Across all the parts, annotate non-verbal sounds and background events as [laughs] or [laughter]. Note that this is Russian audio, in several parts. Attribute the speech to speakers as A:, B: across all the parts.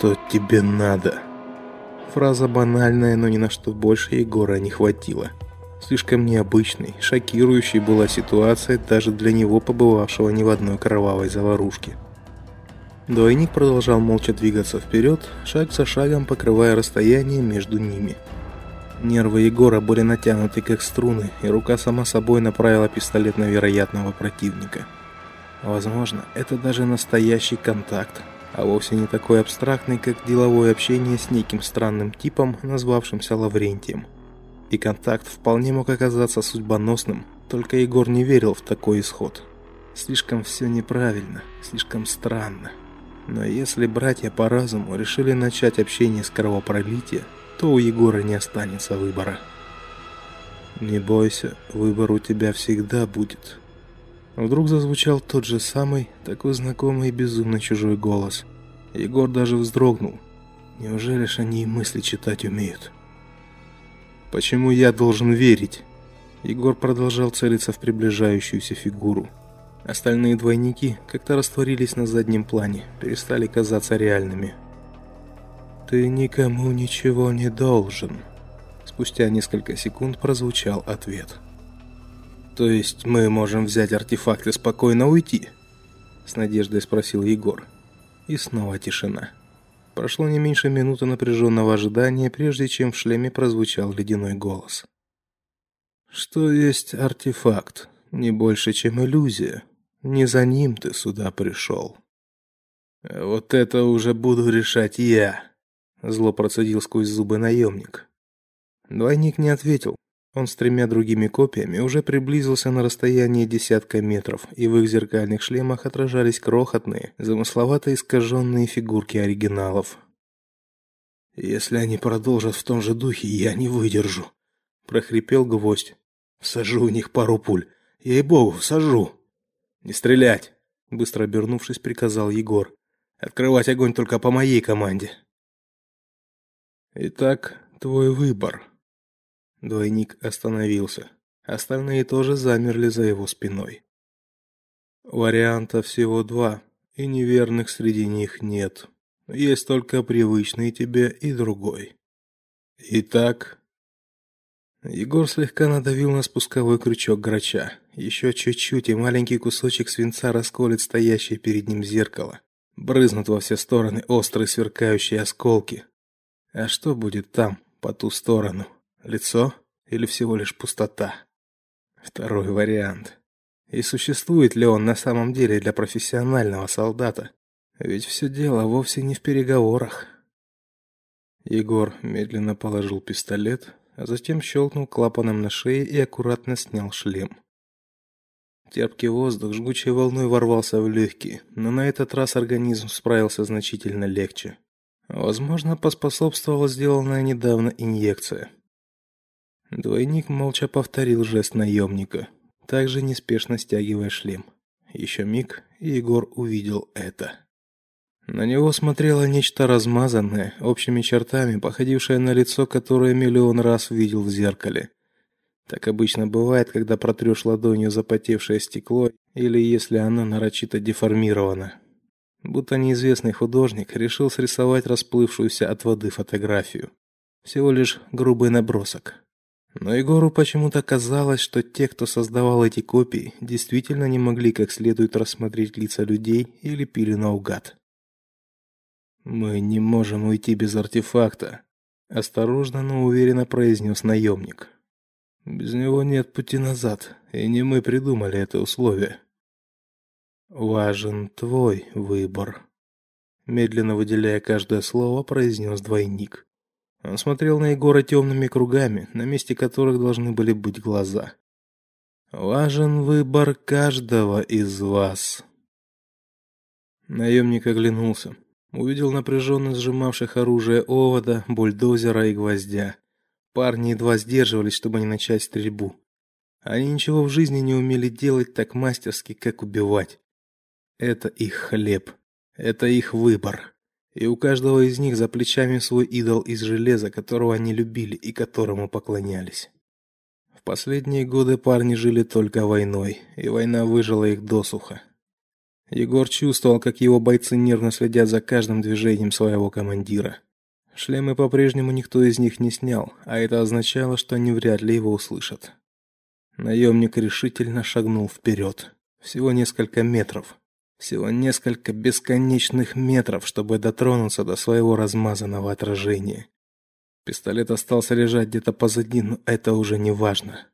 A: что тебе надо?» Фраза банальная, но ни на что больше Егора не хватило. Слишком необычной, шокирующей была ситуация даже для него, побывавшего не в одной кровавой заварушке. Двойник продолжал молча двигаться вперед, шаг за шагом покрывая расстояние между ними. Нервы Егора были натянуты как струны, и рука сама собой направила пистолет на вероятного противника. Возможно, это даже настоящий контакт, а вовсе не такой абстрактный, как деловое общение с неким странным типом, назвавшимся Лаврентием. И контакт вполне мог оказаться судьбоносным, только Егор не верил в такой исход. Слишком все неправильно, слишком странно. Но если братья по разуму решили начать общение с кровопролития, то у Егора не останется выбора. Не бойся, выбор у тебя всегда будет. Вдруг зазвучал тот же самый, такой знакомый и безумно чужой голос. Егор даже вздрогнул. Неужели ж они и мысли читать умеют? Почему я должен верить? Егор продолжал целиться в приближающуюся фигуру. Остальные двойники как-то растворились на заднем плане, перестали казаться реальными. Ты никому ничего не должен. Спустя несколько секунд прозвучал ответ. То есть мы можем взять артефакт и спокойно уйти? С надеждой спросил Егор. И снова тишина. Прошло не меньше минуты напряженного ожидания, прежде чем в шлеме прозвучал ледяной голос. Что есть артефакт? Не больше, чем иллюзия. Не за ним ты сюда пришел. Вот это уже буду решать я, зло процедил сквозь зубы наемник. Двойник не ответил. Он с тремя другими копиями уже приблизился на расстояние десятка метров, и в их зеркальных шлемах отражались крохотные, замысловато искаженные фигурки оригиналов. Если они продолжат в том же духе, я не выдержу, прохрипел гвоздь. Всажу в них пару пуль. Ей-богу, всажу. Не стрелять, быстро обернувшись, приказал Егор. Открывать огонь только по моей команде. Итак, твой выбор. Двойник остановился. Остальные тоже замерли за его спиной. Вариантов всего два, и неверных среди них нет. Есть только привычный тебе и другой. Итак, Егор слегка надавил на спусковой крючок грача. Еще чуть-чуть, и маленький кусочек свинца расколет стоящее перед ним зеркало. Брызнут во все стороны острые сверкающие осколки. А что будет там, по ту сторону? Лицо или всего лишь пустота? Второй вариант. И существует ли он на самом деле для профессионального солдата? Ведь все дело вовсе не в переговорах. Егор медленно положил пистолет, а затем щелкнул клапаном на шее и аккуратно снял шлем. Терпкий воздух жгучей волной ворвался в легкие, но на этот раз организм справился значительно легче. Возможно, поспособствовала сделанная недавно инъекция. Двойник молча повторил жест наемника, также неспешно стягивая шлем. Еще миг, и Егор увидел это. На него смотрело нечто размазанное, общими чертами, походившее на лицо, которое миллион раз видел в зеркале. Так обычно бывает, когда протрешь ладонью запотевшее стекло или если оно нарочито деформировано. Будто неизвестный художник решил срисовать расплывшуюся от воды фотографию. Всего лишь грубый набросок. Но Егору почему-то казалось, что те, кто создавал эти копии, действительно не могли как следует рассмотреть лица людей или пили наугад. Мы не можем уйти без артефакта, осторожно, но уверенно произнес наемник. Без него нет пути назад, и не мы придумали это условие. Важен твой выбор, медленно выделяя каждое слово, произнес двойник. Он смотрел на Егора темными кругами, на месте которых должны были быть глаза. Важен выбор каждого из вас. Наемник оглянулся увидел напряженно сжимавших оружие овода, бульдозера и гвоздя. Парни едва сдерживались, чтобы не начать стрельбу. Они ничего в жизни не умели делать так мастерски, как убивать. Это их хлеб, это их выбор. И у каждого из них за плечами свой идол из железа, которого они любили и которому поклонялись. В последние годы парни жили только войной, и война выжила их досуха. Егор чувствовал, как его бойцы нервно следят за каждым движением своего командира. Шлемы по-прежнему никто из них не снял, а это означало, что они вряд ли его услышат. Наемник решительно шагнул вперед. Всего несколько метров. Всего несколько бесконечных метров, чтобы дотронуться до своего размазанного отражения. Пистолет остался лежать где-то позади, но это уже не важно.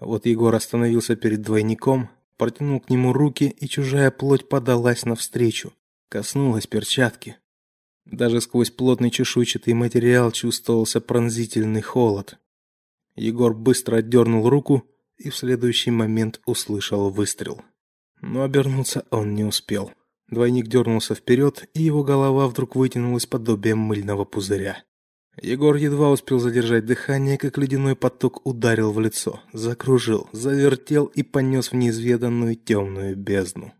A: Вот Егор остановился перед двойником, протянул к нему руки, и чужая плоть подалась навстречу, коснулась перчатки. Даже сквозь плотный чешуйчатый материал чувствовался пронзительный холод. Егор быстро отдернул руку и в следующий момент услышал выстрел. Но обернуться он не успел. Двойник дернулся вперед, и его голова вдруг вытянулась подобием мыльного пузыря. Егор едва успел задержать дыхание, как ледяной поток ударил в лицо, закружил, завертел и понес в неизведанную темную бездну.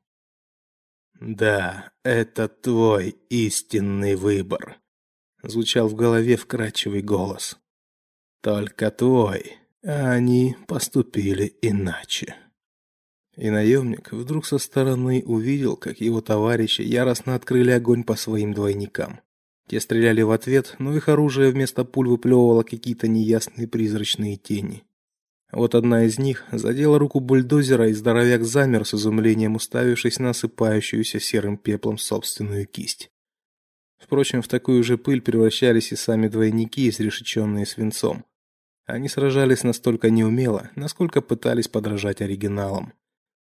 A: Да, это твой истинный выбор, звучал в голове вкрадчивый голос. Только твой, а они поступили иначе. И наемник вдруг со стороны увидел, как его товарищи яростно открыли огонь по своим двойникам. Те стреляли в ответ, но их оружие вместо пуль выплевывало какие-то неясные призрачные тени. Вот одна из них задела руку бульдозера, и здоровяк замер с изумлением, уставившись на осыпающуюся серым пеплом собственную кисть. Впрочем, в такую же пыль превращались и сами двойники, изрешеченные свинцом. Они сражались настолько неумело, насколько пытались подражать оригиналам.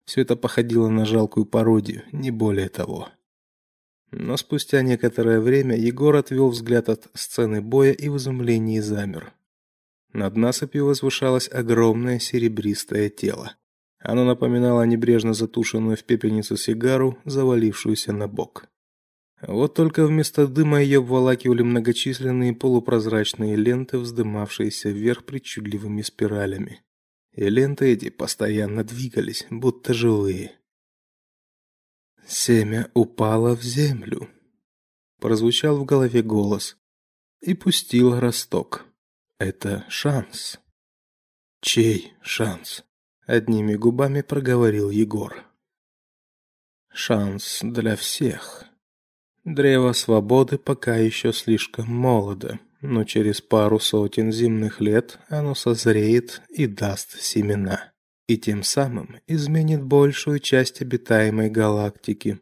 A: Все это походило на жалкую пародию, не более того. Но спустя некоторое время Егор отвел взгляд от сцены боя и в изумлении замер. Над насыпью возвышалось огромное серебристое тело. Оно напоминало небрежно затушенную в пепельницу сигару, завалившуюся на бок. Вот только вместо дыма ее обволакивали многочисленные полупрозрачные ленты, вздымавшиеся вверх причудливыми спиралями и ленты эти постоянно двигались, будто живые. Семя упало в землю. Прозвучал в голове голос и пустил росток. Это шанс. Чей шанс? Одними губами проговорил Егор. Шанс для всех. Древо свободы пока еще слишком молодо но через пару сотен земных лет оно созреет и даст семена, и тем самым изменит большую часть обитаемой галактики.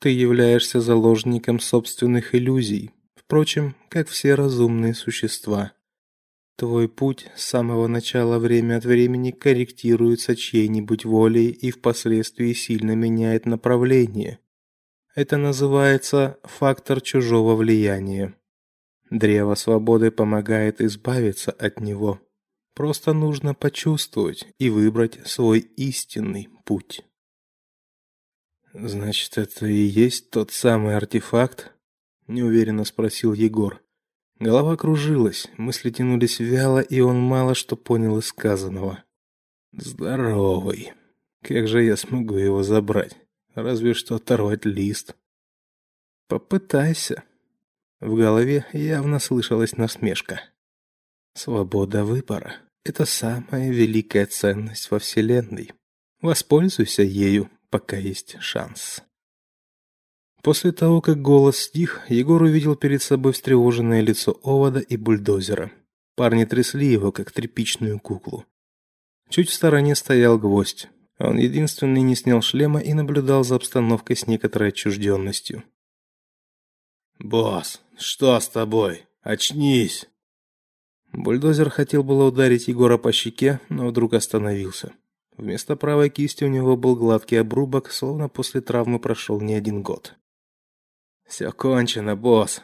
A: Ты являешься заложником собственных иллюзий, впрочем, как все разумные существа. Твой путь с самого начала время от времени корректируется чьей-нибудь волей и впоследствии сильно меняет направление. Это называется фактор чужого влияния. Древо свободы помогает избавиться от него. Просто нужно почувствовать и выбрать свой истинный путь. Значит, это и есть тот самый артефакт? неуверенно спросил Егор. Голова кружилась, мысли тянулись вяло, и он мало что понял из сказанного. Здоровый. Как же я смогу его забрать? Разве что оторвать лист. Попытайся, в голове явно слышалась насмешка. Свобода выбора это самая великая ценность во вселенной. Воспользуйся ею, пока есть шанс. После того, как голос стих, Егор увидел перед собой встревоженное лицо Овода и бульдозера. Парни трясли его, как тряпичную куклу. Чуть в стороне стоял гвоздь. Он единственный не снял шлема и наблюдал за обстановкой с некоторой отчужденностью. «Босс, что с тобой? Очнись!» Бульдозер хотел было ударить Егора по щеке, но вдруг остановился. Вместо правой кисти у него был гладкий обрубок, словно после травмы прошел не один год. «Все кончено, босс!»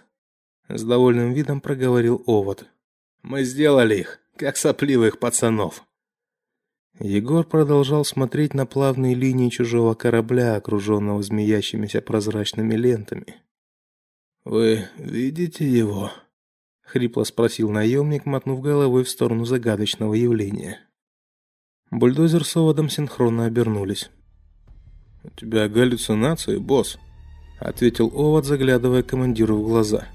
A: С довольным видом проговорил Овод. «Мы сделали их, как сопливых пацанов!» Егор продолжал смотреть на плавные линии чужого корабля, окруженного змеящимися прозрачными лентами. Вы видите его? хрипло спросил наемник, мотнув головой в сторону загадочного явления. Бульдозер с оводом синхронно обернулись. У тебя галлюцинации, босс, ответил овод, заглядывая командиру в глаза.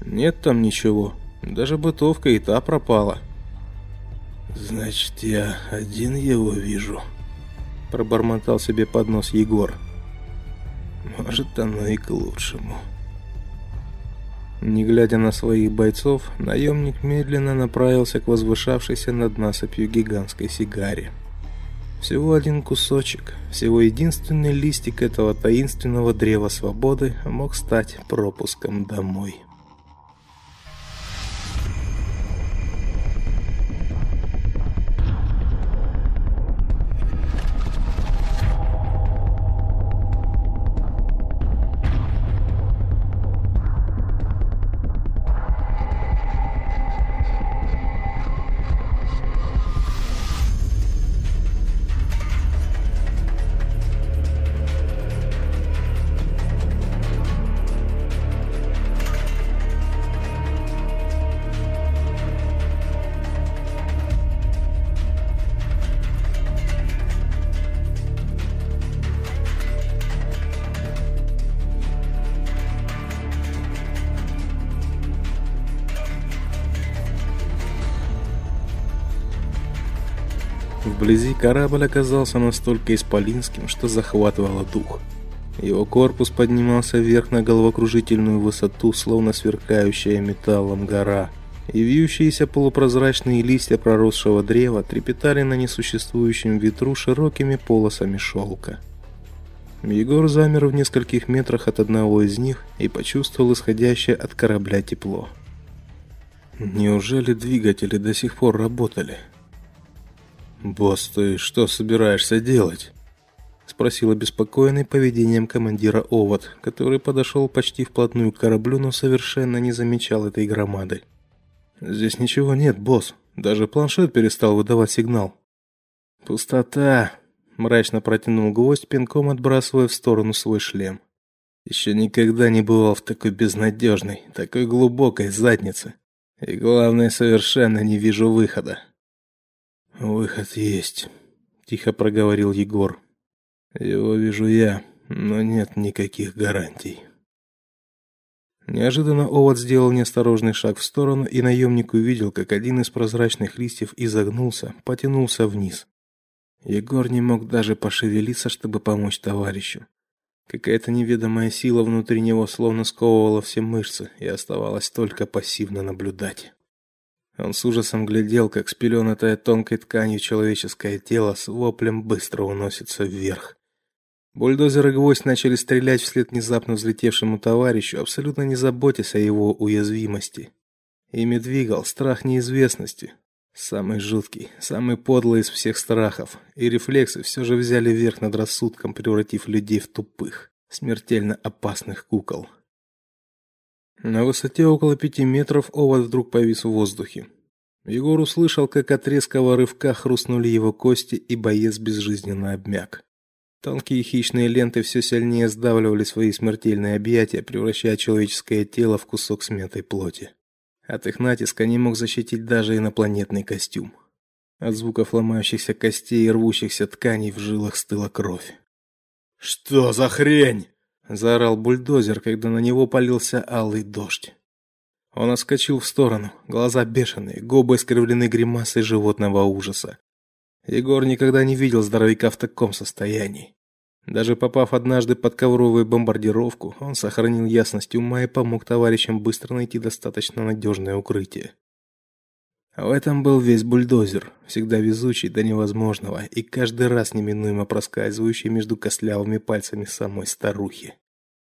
A: Нет там ничего, даже бытовка и та пропала. Значит, я один его вижу, пробормотал себе под нос Егор. Может, оно и к лучшему. Не глядя на своих бойцов, наемник медленно направился к возвышавшейся над насыпью гигантской сигаре. Всего один кусочек, всего единственный листик этого таинственного древа свободы мог стать пропуском домой. Вблизи корабль оказался настолько исполинским, что захватывало дух. Его корпус поднимался вверх на головокружительную высоту, словно сверкающая металлом гора, и вьющиеся полупрозрачные листья проросшего древа трепетали на несуществующем ветру широкими полосами шелка. Егор замер в нескольких метрах от одного из них и почувствовал исходящее от корабля тепло. Неужели двигатели до сих пор работали? «Босс, ты что собираешься делать?» Спросил обеспокоенный поведением командира Овод, который подошел почти вплотную к кораблю, но совершенно не замечал этой громады. «Здесь ничего нет, босс. Даже планшет перестал выдавать сигнал». «Пустота!» – мрачно протянул гвоздь, пинком отбрасывая в сторону свой шлем. «Еще никогда не бывал в такой безнадежной, такой глубокой заднице. И главное, совершенно не вижу выхода». Выход есть, тихо проговорил Егор. Его вижу я, но нет никаких гарантий. Неожиданно Овод сделал неосторожный шаг в сторону, и наемник увидел, как один из прозрачных листьев изогнулся, потянулся вниз. Егор не мог даже пошевелиться, чтобы помочь товарищу. Какая-то неведомая сила внутри него словно сковывала все мышцы, и оставалось только пассивно наблюдать. Он с ужасом глядел, как спеленатое тонкой тканью человеческое тело с воплем быстро уносится вверх. Бульдозер и гвоздь начали стрелять вслед внезапно взлетевшему товарищу, абсолютно не заботясь о его уязвимости. Ими двигал страх неизвестности, самый жуткий, самый подлый из всех страхов, и рефлексы все же взяли верх над рассудком, превратив людей в тупых, смертельно опасных кукол. На высоте около пяти метров овод вдруг повис в воздухе. Егор услышал, как от резкого рывка хрустнули его кости, и боец безжизненно обмяк. Тонкие хищные ленты все сильнее сдавливали свои смертельные объятия, превращая человеческое тело в кусок смятой плоти. От их натиска не мог защитить даже инопланетный костюм. От звуков ломающихся костей и рвущихся тканей в жилах стыла кровь. «Что за хрень?» Заорал бульдозер, когда на него полился алый дождь. Он отскочил в сторону, глаза бешеные, губы искривлены гримасой животного ужаса. Егор никогда не видел здоровяка в таком состоянии. Даже попав однажды под ковровую бомбардировку, он сохранил ясность ума и помог товарищам быстро найти достаточно надежное укрытие. В этом был весь бульдозер, всегда везучий до невозможного и каждый раз неминуемо проскальзывающий между костлявыми пальцами самой старухи.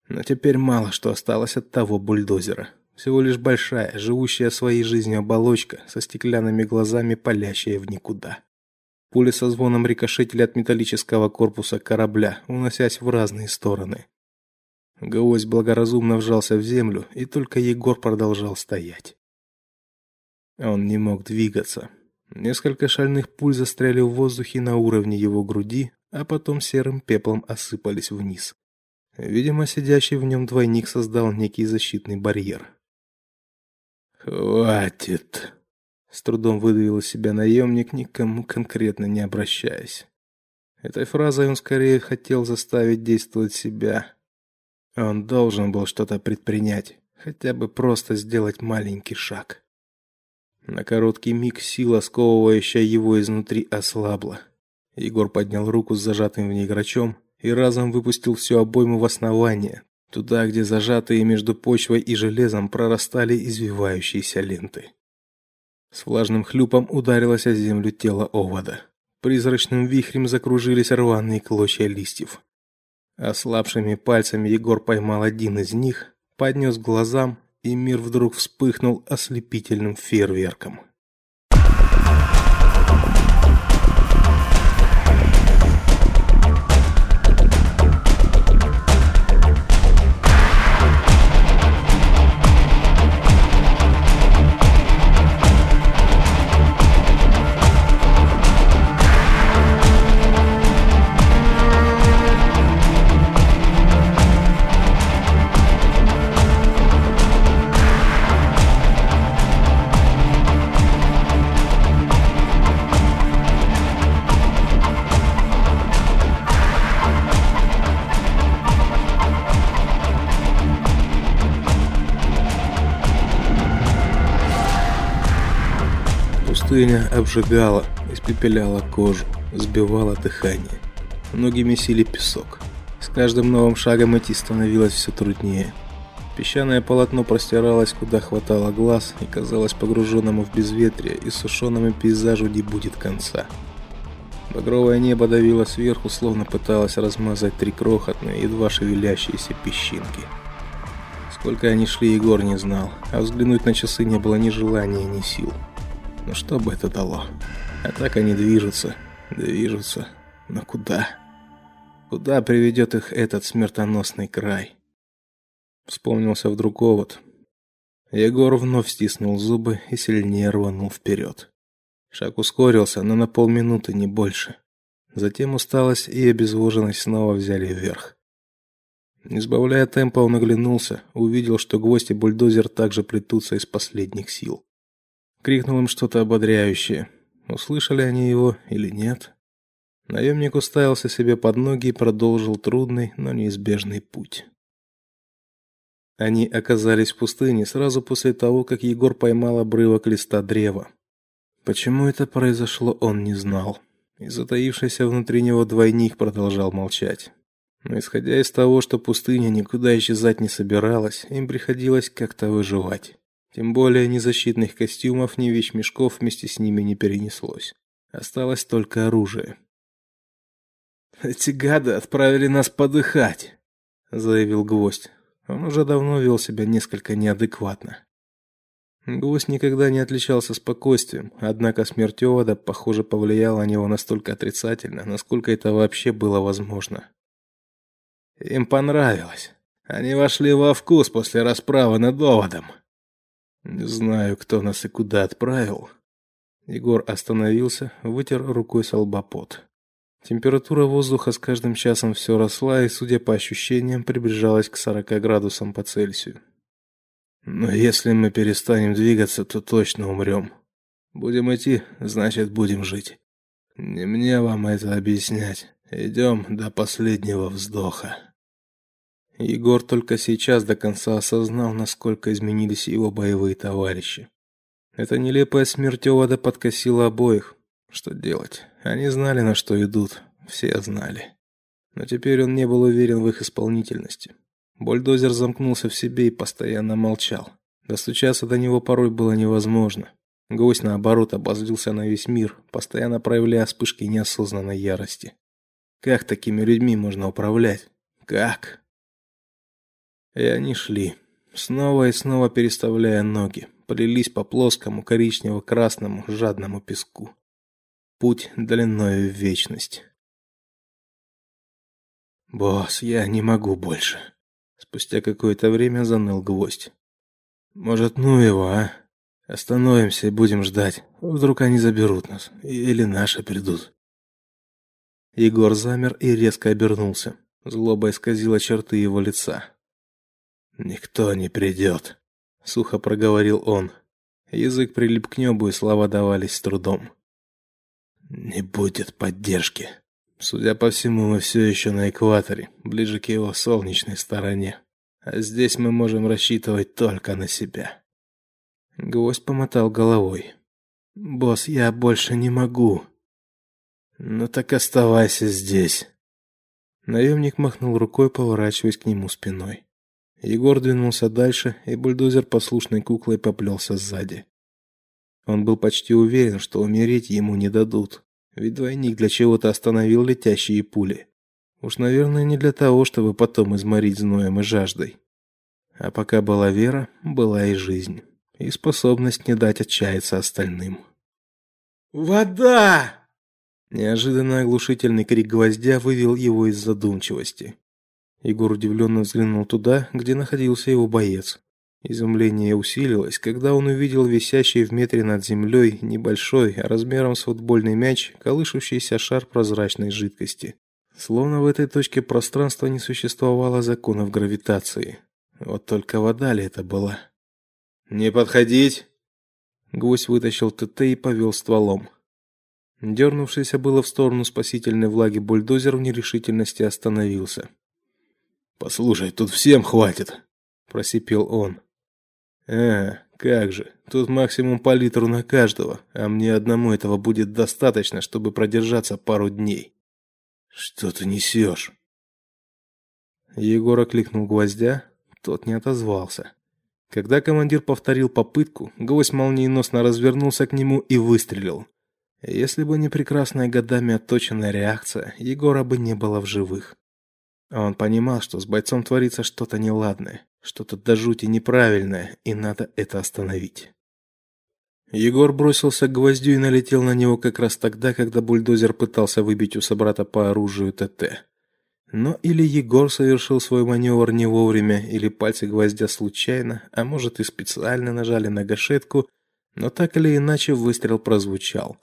A: Но теперь мало что осталось от того бульдозера. Всего лишь большая, живущая своей жизнью оболочка со стеклянными глазами, палящая в никуда. Пули со звоном рикошетили от металлического корпуса корабля, уносясь в разные стороны. Гвоздь благоразумно вжался в землю, и только Егор продолжал стоять. Он не мог двигаться. Несколько шальных пуль застряли в воздухе на уровне его груди, а потом серым пеплом осыпались вниз. Видимо, сидящий в нем двойник создал некий защитный барьер. Хватит, с трудом выдавил себя наемник, никому конкретно не обращаясь. Этой фразой он скорее хотел заставить действовать себя. Он должен был что-то предпринять, хотя бы просто сделать маленький шаг. На короткий миг сила, сковывающая его изнутри, ослабла. Егор поднял руку с зажатым в ней грачом и разом выпустил всю обойму в основание, туда, где зажатые между почвой и железом прорастали извивающиеся ленты. С влажным хлюпом ударилось о землю тело овода. Призрачным вихрем закружились рваные клочья листьев. Ослабшими пальцами Егор поймал один из них, поднес к глазам, и мир вдруг вспыхнул ослепительным фейерверком. Обжигала, испепеляла кожу, сбивала дыхание. Ноги месили песок. С каждым новым шагом идти становилось все труднее. Песчаное полотно простиралось, куда хватало глаз, и казалось погруженному в безветрие, и сушеному пейзажу не будет конца. Багровое небо давило сверху, словно пыталось размазать три крохотные, едва шевелящиеся песчинки. Сколько они шли, Егор не знал, а взглянуть на часы не было ни желания, ни сил. Но что бы это дало? А так они движутся, движутся. Но куда? Куда приведет их этот смертоносный край? Вспомнился вдруг овод. Егор вновь стиснул зубы и сильнее рванул вперед. Шаг ускорился, но на полминуты не больше. Затем усталость и обезвоженность снова взяли вверх. Не сбавляя темпа, он оглянулся, увидел, что гвоздь и бульдозер также плетутся из последних сил крикнул им что-то ободряющее. Услышали они его или нет? Наемник уставился себе под ноги и продолжил трудный, но неизбежный путь. Они оказались в пустыне сразу после того, как Егор поймал обрывок листа древа. Почему это произошло, он не знал. И затаившийся внутри него двойник продолжал молчать. Но исходя из того, что пустыня никуда исчезать не собиралась, им приходилось как-то выживать. Тем более ни защитных костюмов, ни вещмешков вместе с ними не перенеслось. Осталось только оружие. Эти гады отправили нас подыхать, заявил Гвоздь. Он уже давно вел себя несколько неадекватно. Гвоздь никогда не отличался спокойствием, однако смерть Овода, похоже, повлияла на него настолько отрицательно, насколько это вообще было возможно. Им понравилось. Они вошли во вкус после расправы над Оводом. Не знаю, кто нас и куда отправил. Егор остановился, вытер рукой с лба пот. Температура воздуха с каждым часом все росла и, судя по ощущениям, приближалась к 40 градусам по Цельсию. Но если мы перестанем двигаться, то точно умрем. Будем идти, значит, будем жить. Не мне вам это объяснять. Идем до последнего вздоха. Егор только сейчас до конца осознал, насколько изменились его боевые товарищи. Эта нелепая смерть Овода подкосила обоих. Что делать? Они знали, на что идут, все знали. Но теперь он не был уверен в их исполнительности. Бульдозер замкнулся в себе и постоянно молчал. Достучаться до него порой было невозможно. Гость наоборот обозлился на весь мир, постоянно проявляя вспышки неосознанной ярости. Как такими людьми можно управлять? Как? И они шли, снова и снова переставляя ноги, плелись по плоскому коричнево-красному жадному песку. Путь длиною в вечность. Босс, я не могу больше. Спустя какое-то время заныл гвоздь. Может, ну его, а? Остановимся и будем ждать. Вдруг они заберут нас или наши придут. Егор замер и резко обернулся. Злоба исказила черты его лица. Никто не придет», — сухо проговорил он. Язык прилип к небу, и слова давались с трудом. Не будет поддержки. Судя по всему, мы все еще на экваторе, ближе к его солнечной стороне. А здесь мы можем рассчитывать только на себя. Гвоздь помотал головой. Босс, я больше не могу. Ну так оставайся здесь. Наемник махнул рукой, поворачиваясь к нему спиной. Егор двинулся дальше, и бульдозер послушной куклой поплелся сзади. Он был почти уверен, что умереть ему не дадут, ведь двойник для чего-то остановил летящие пули. Уж, наверное, не для того, чтобы потом изморить зноем и жаждой. А пока была вера, была и жизнь, и способность не дать отчаяться остальным.
B: «Вода!»
A: Неожиданно оглушительный крик гвоздя вывел его из задумчивости. Егор удивленно взглянул туда, где находился его боец. Изумление усилилось, когда он увидел висящий в метре над землей небольшой, размером с футбольный мяч, колышущийся шар прозрачной жидкости. Словно в этой точке пространства не существовало законов гравитации. Вот только вода ли это была?
B: «Не подходить!»
A: Гвоздь вытащил ТТ и повел стволом. Дернувшийся было в сторону спасительной влаги бульдозер в нерешительности остановился.
B: Послушай, тут всем хватит,
A: просипел он. А, как же? Тут максимум по литру на каждого, а мне одному этого будет достаточно, чтобы продержаться пару дней.
B: Что ты несешь?»
A: Егор окликнул гвоздя, тот не отозвался. Когда командир повторил попытку, гвоздь молниеносно развернулся к нему и выстрелил. Если бы не прекрасная годами отточенная реакция, Егора бы не было в живых. А он понимал, что с бойцом творится что-то неладное, что-то до жути неправильное, и надо это остановить. Егор бросился к гвоздю и налетел на него как раз тогда, когда бульдозер пытался выбить у собрата по оружию ТТ. Но или Егор совершил свой маневр не вовремя, или пальцы гвоздя случайно, а может и специально нажали на гашетку, но так или иначе выстрел прозвучал.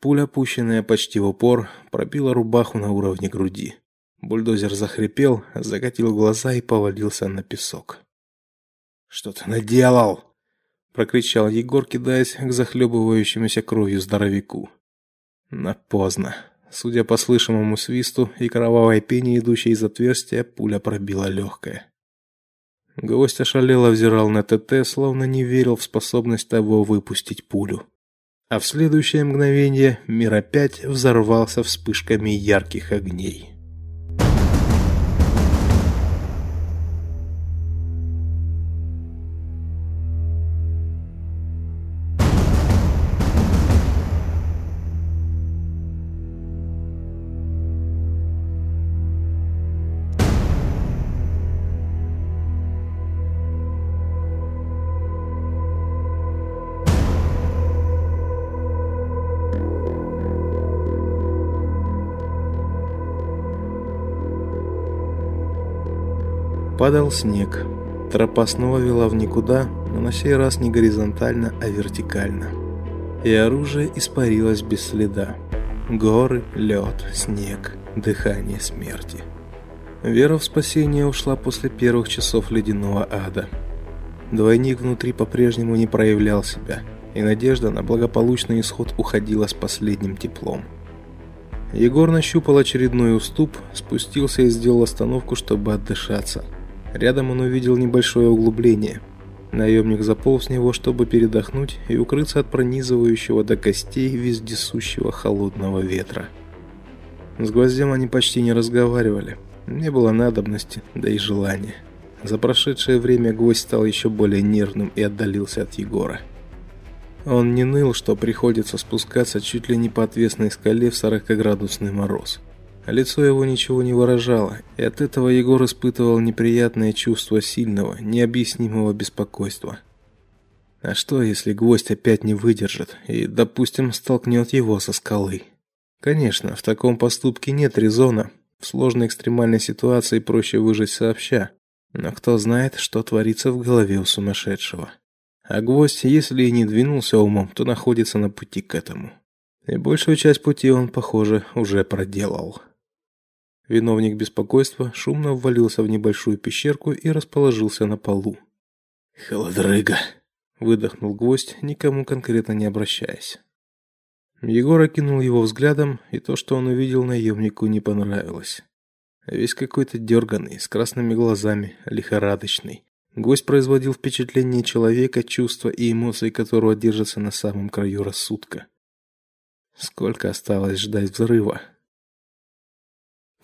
A: Пуля, пущенная почти в упор, пробила рубаху на уровне груди. Бульдозер захрипел, закатил глаза и повалился на песок.
B: Что ты наделал?
A: прокричал Егор, кидаясь к захлебывающемуся кровью здоровяку. Но поздно. Судя по слышимому свисту и кровавой пене, идущей из отверстия, пуля пробила легкое. Гость ошалело взирал на ТТ, словно не верил в способность того выпустить пулю. А в следующее мгновение мир опять взорвался вспышками ярких огней. Падал снег. Тропа снова вела в никуда, но на сей раз не горизонтально, а вертикально. И оружие испарилось без следа. Горы, лед, снег, дыхание смерти. Вера в спасение ушла после первых часов ледяного ада. Двойник внутри по-прежнему не проявлял себя, и надежда на благополучный исход уходила с последним теплом. Егор нащупал очередной уступ, спустился и сделал остановку, чтобы отдышаться – Рядом он увидел небольшое углубление. Наемник заполз в него, чтобы передохнуть и укрыться от пронизывающего до костей вездесущего холодного ветра. С гвоздем они почти не разговаривали. Не было надобности, да и желания. За прошедшее время гвоздь стал еще более нервным и отдалился от Егора. Он не ныл, что приходится спускаться чуть ли не по отвесной скале в 40-градусный мороз. Лицо его ничего не выражало, и от этого Егор испытывал неприятное чувство сильного, необъяснимого беспокойства. А что, если гвоздь опять не выдержит и, допустим, столкнет его со скалы? Конечно, в таком поступке нет резона. В сложной экстремальной ситуации проще выжить сообща. Но кто знает, что творится в голове у сумасшедшего. А гвоздь, если и не двинулся умом, то находится на пути к этому. И большую часть пути он, похоже, уже проделал. Виновник беспокойства шумно ввалился в небольшую пещерку и расположился на полу.
B: «Холодрыга!»
A: – выдохнул гвоздь, никому конкретно не обращаясь. Егор окинул его взглядом, и то, что он увидел, наемнику не понравилось. Весь какой-то дерганный, с красными глазами, лихорадочный. Гость производил впечатление человека, чувства и эмоции которого держатся на самом краю рассудка. Сколько осталось ждать взрыва?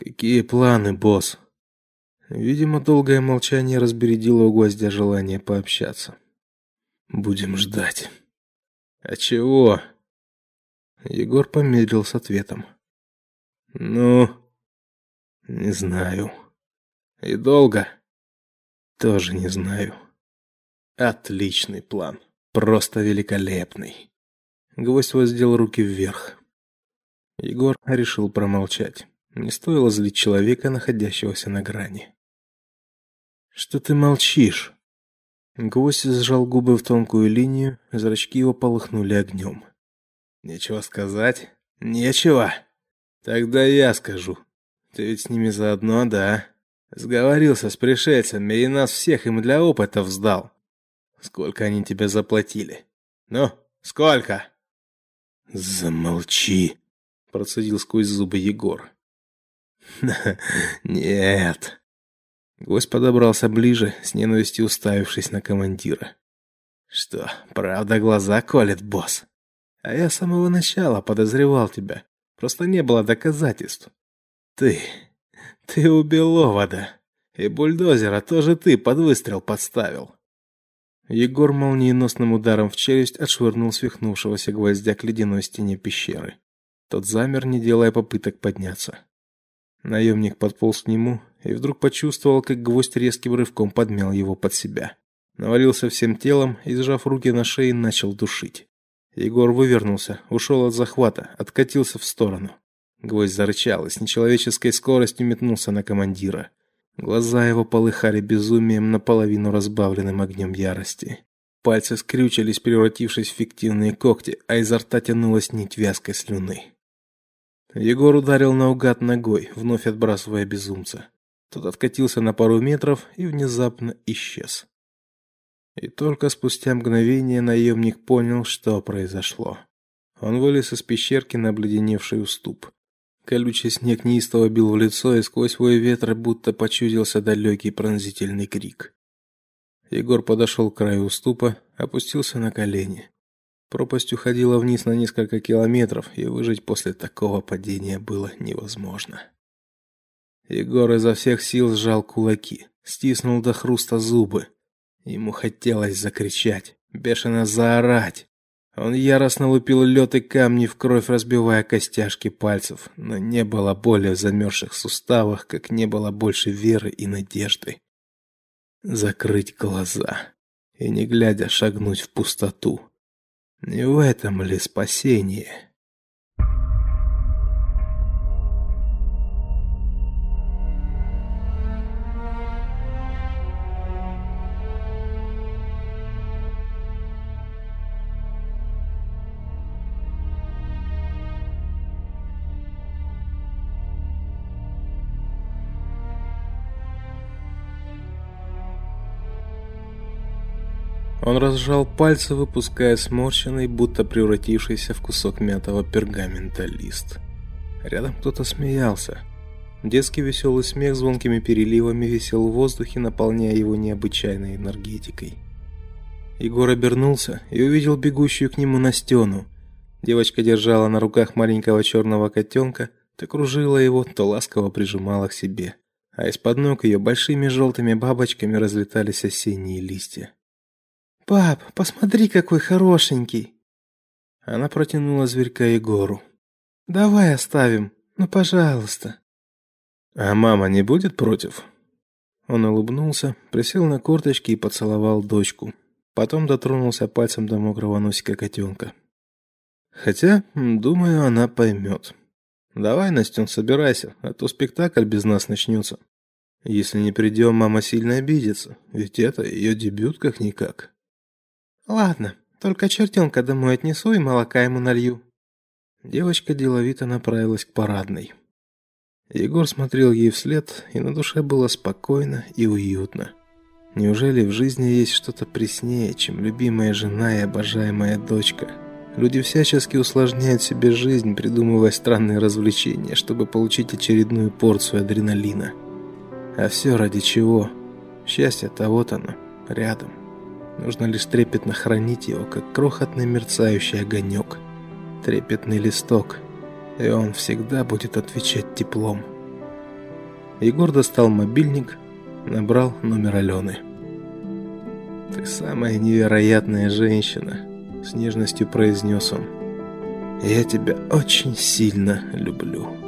A: Какие планы, босс? Видимо, долгое молчание разбередило у гвоздя желание пообщаться. Будем ждать. А чего? Егор помедлил с ответом. Ну, не знаю. И долго? Тоже не знаю. Отличный план. Просто великолепный. Гвоздь воздел руки вверх. Егор решил промолчать. Не стоило злить человека, находящегося на грани. Что ты молчишь? Гвоздь сжал губы в тонкую линию, зрачки его полыхнули огнем. Нечего сказать? Нечего. Тогда я скажу. Ты ведь с ними заодно, да? Сговорился с пришельцами и нас всех им для опыта сдал. Сколько они тебе заплатили? Ну, сколько? Замолчи, процедил сквозь зубы Егор. [laughs] Нет. Гость подобрался ближе, с ненавистью уставившись на командира. Что, правда глаза колет, босс? А я с самого начала подозревал тебя. Просто не было доказательств. Ты... ты убил Овода. И бульдозера тоже ты под выстрел подставил. Егор молниеносным ударом в челюсть отшвырнул свихнувшегося гвоздя к ледяной стене пещеры. Тот замер, не делая попыток подняться. Наемник подполз к нему и вдруг почувствовал, как гвоздь резким рывком подмял его под себя. Навалился всем телом и, сжав руки на шее, начал душить. Егор вывернулся, ушел от захвата, откатился в сторону. Гвоздь зарычал и с нечеловеческой скоростью метнулся на командира. Глаза его полыхали безумием, наполовину разбавленным огнем ярости. Пальцы скрючились, превратившись в фиктивные когти, а изо рта тянулась нить вязкой слюны. Егор ударил наугад ногой, вновь отбрасывая безумца. Тот откатился на пару метров и внезапно исчез. И только спустя мгновение наемник понял, что произошло. Он вылез из пещерки на обледеневший уступ. Колючий снег неистово бил в лицо, и сквозь вой ветра будто почудился далекий пронзительный крик. Егор подошел к краю уступа, опустился на колени. Пропасть уходила вниз на несколько километров, и выжить после такого падения было невозможно. Егор изо всех сил сжал кулаки, стиснул до хруста зубы. Ему хотелось закричать, бешено заорать. Он яростно лупил лед и камни в кровь, разбивая костяшки пальцев, но не было боли в замерзших суставах, как не было больше веры и надежды. Закрыть глаза и не глядя шагнуть в пустоту. Не в этом ли спасение? Он разжал пальцы, выпуская сморщенный, будто превратившийся в кусок мятого пергамента лист. Рядом кто-то смеялся. Детский веселый смех звонкими переливами висел в воздухе, наполняя его необычайной энергетикой. Егор обернулся и увидел бегущую к нему Настену. Девочка держала на руках маленького черного котенка, то кружила его, то ласково прижимала к себе, а из-под ног ее большими желтыми бабочками разлетались осенние листья. «Пап, посмотри, какой хорошенький!» Она протянула зверька Егору. «Давай оставим, ну, пожалуйста!» «А мама не будет против?» Он улыбнулся, присел на корточки и поцеловал дочку. Потом дотронулся пальцем до мокрого носика котенка. Хотя, думаю, она поймет. Давай, Настен, собирайся, а то спектакль без нас начнется. Если не придем, мама сильно обидится, ведь это ее дебют как-никак. Ладно, только чертенка домой отнесу и молока ему налью. Девочка деловито направилась к парадной. Егор смотрел ей вслед, и на душе было спокойно и уютно. Неужели в жизни есть что-то преснее, чем любимая жена и обожаемая дочка? Люди всячески усложняют себе жизнь, придумывая странные развлечения, чтобы получить очередную порцию адреналина. А все ради чего? Счастье-то вот оно, рядом. Нужно лишь трепетно хранить его, как крохотный мерцающий огонек, трепетный листок, и он всегда будет отвечать теплом. Егор достал мобильник, набрал номер Алены. «Ты самая невероятная женщина», — с нежностью произнес он. «Я тебя очень сильно люблю».